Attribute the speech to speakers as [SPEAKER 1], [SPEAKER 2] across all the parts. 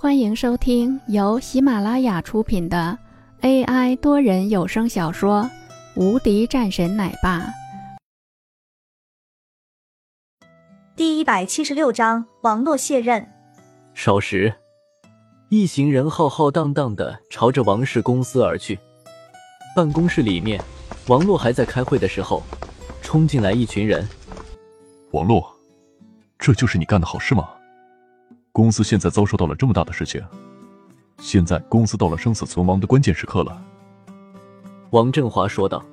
[SPEAKER 1] 欢迎收听由喜马拉雅出品的 AI 多人有声小说《无敌战神奶爸》
[SPEAKER 2] 第一百七十六章：网络卸任。
[SPEAKER 3] 少时，一行人浩浩荡荡的朝着王氏公司而去。办公室里面，王洛还在开会的时候，冲进来一群人。
[SPEAKER 4] 王洛，这就是你干的好事吗？公司现在遭受到了这么大的事情，现在公司到了生死存亡的关键时刻了。
[SPEAKER 3] 王振华说道。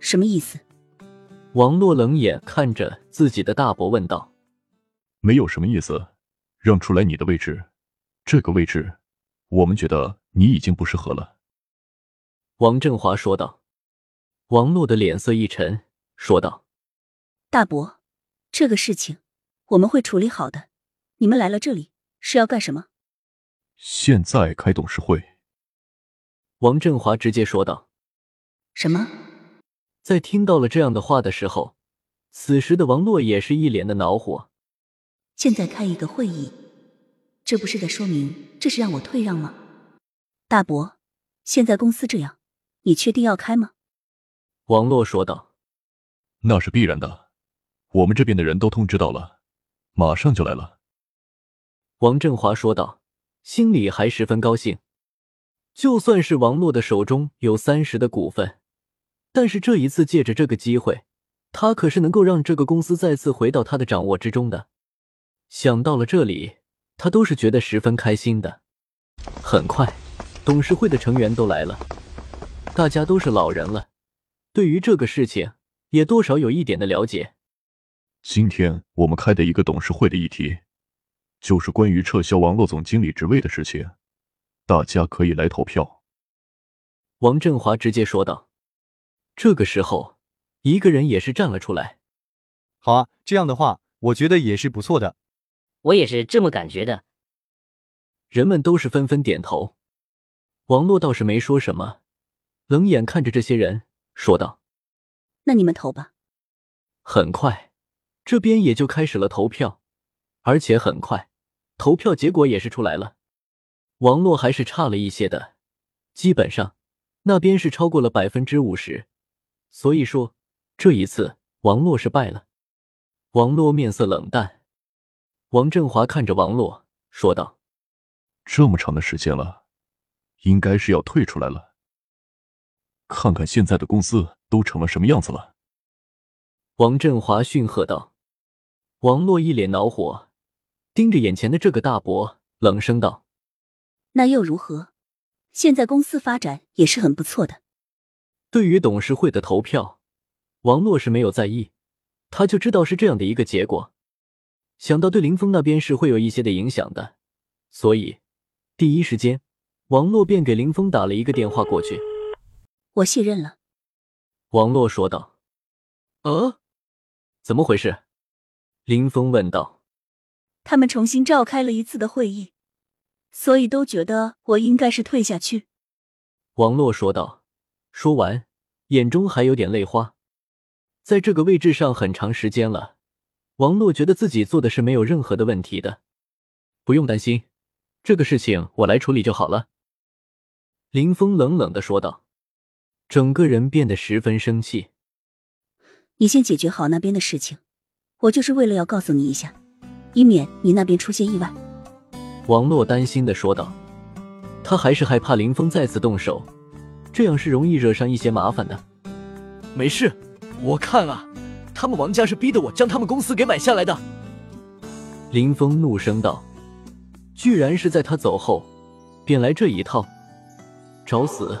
[SPEAKER 5] 什么意思？
[SPEAKER 3] 王洛冷眼看着自己的大伯问道。
[SPEAKER 4] 没有什么意思，让出来你的位置，这个位置，我们觉得你已经不适合了。
[SPEAKER 3] 王振华说道。王洛的脸色一沉，说道：“
[SPEAKER 5] 大伯，这个事情我们会处理好的。”你们来了这里是要干什么？
[SPEAKER 4] 现在开董事会。
[SPEAKER 3] 王振华直接说道。
[SPEAKER 5] 什么？
[SPEAKER 3] 在听到了这样的话的时候，此时的王洛也是一脸的恼火。
[SPEAKER 5] 现在开一个会议，这不是在说明这是让我退让吗？大伯，现在公司这样，你确定要开吗？
[SPEAKER 3] 王洛说道。
[SPEAKER 4] 那是必然的，我们这边的人都通知到了，马上就来了。
[SPEAKER 3] 王振华说道，心里还十分高兴。就算是王洛的手中有三十的股份，但是这一次借着这个机会，他可是能够让这个公司再次回到他的掌握之中的。想到了这里，他都是觉得十分开心的。很快，董事会的成员都来了，大家都是老人了，对于这个事情也多少有一点的了解。
[SPEAKER 4] 今天我们开的一个董事会的议题。就是关于撤销王洛总经理职位的事情，大家可以来投票。
[SPEAKER 3] 王振华直接说道。这个时候，一个人也是站了出来。
[SPEAKER 6] 好啊，这样的话，我觉得也是不错的。
[SPEAKER 7] 我也是这么感觉的。
[SPEAKER 3] 人们都是纷纷点头。王洛倒是没说什么，冷眼看着这些人，说道：“
[SPEAKER 5] 那你们投吧。”
[SPEAKER 3] 很快，这边也就开始了投票，而且很快。投票结果也是出来了，王洛还是差了一些的，基本上那边是超过了百分之五十，所以说这一次王洛是败了。王洛面色冷淡，王振华看着王洛说道：“
[SPEAKER 4] 这么长的时间了，应该是要退出来了。看看现在的公司都成了什么样子了。”
[SPEAKER 3] 王振华训喝道。王洛一脸恼火。盯着眼前的这个大伯，冷声道：“
[SPEAKER 5] 那又如何？现在公司发展也是很不错的。”
[SPEAKER 3] 对于董事会的投票，王洛是没有在意，他就知道是这样的一个结果。想到对林峰那边是会有一些的影响的，所以第一时间，王洛便给林峰打了一个电话过去。
[SPEAKER 5] “我卸任了。”
[SPEAKER 3] 王洛说道。“呃，怎么回事？”林峰问道。
[SPEAKER 5] 他们重新召开了一次的会议，所以都觉得我应该是退下去。”
[SPEAKER 3] 王洛说道。说完，眼中还有点泪花。在这个位置上很长时间了，王洛觉得自己做的是没有任何的问题的，不用担心，这个事情我来处理就好了。”林峰冷冷的说道，整个人变得十分生气。
[SPEAKER 5] “你先解决好那边的事情，我就是为了要告诉你一下。”以免你那边出现意外，
[SPEAKER 3] 王洛担心的说道。他还是害怕林峰再次动手，这样是容易惹上一些麻烦的。
[SPEAKER 8] 没事，我看啊，他们王家是逼得我将他们公司给买下来的。
[SPEAKER 3] 林峰怒声道。居然是在他走后，便来这一套，找死！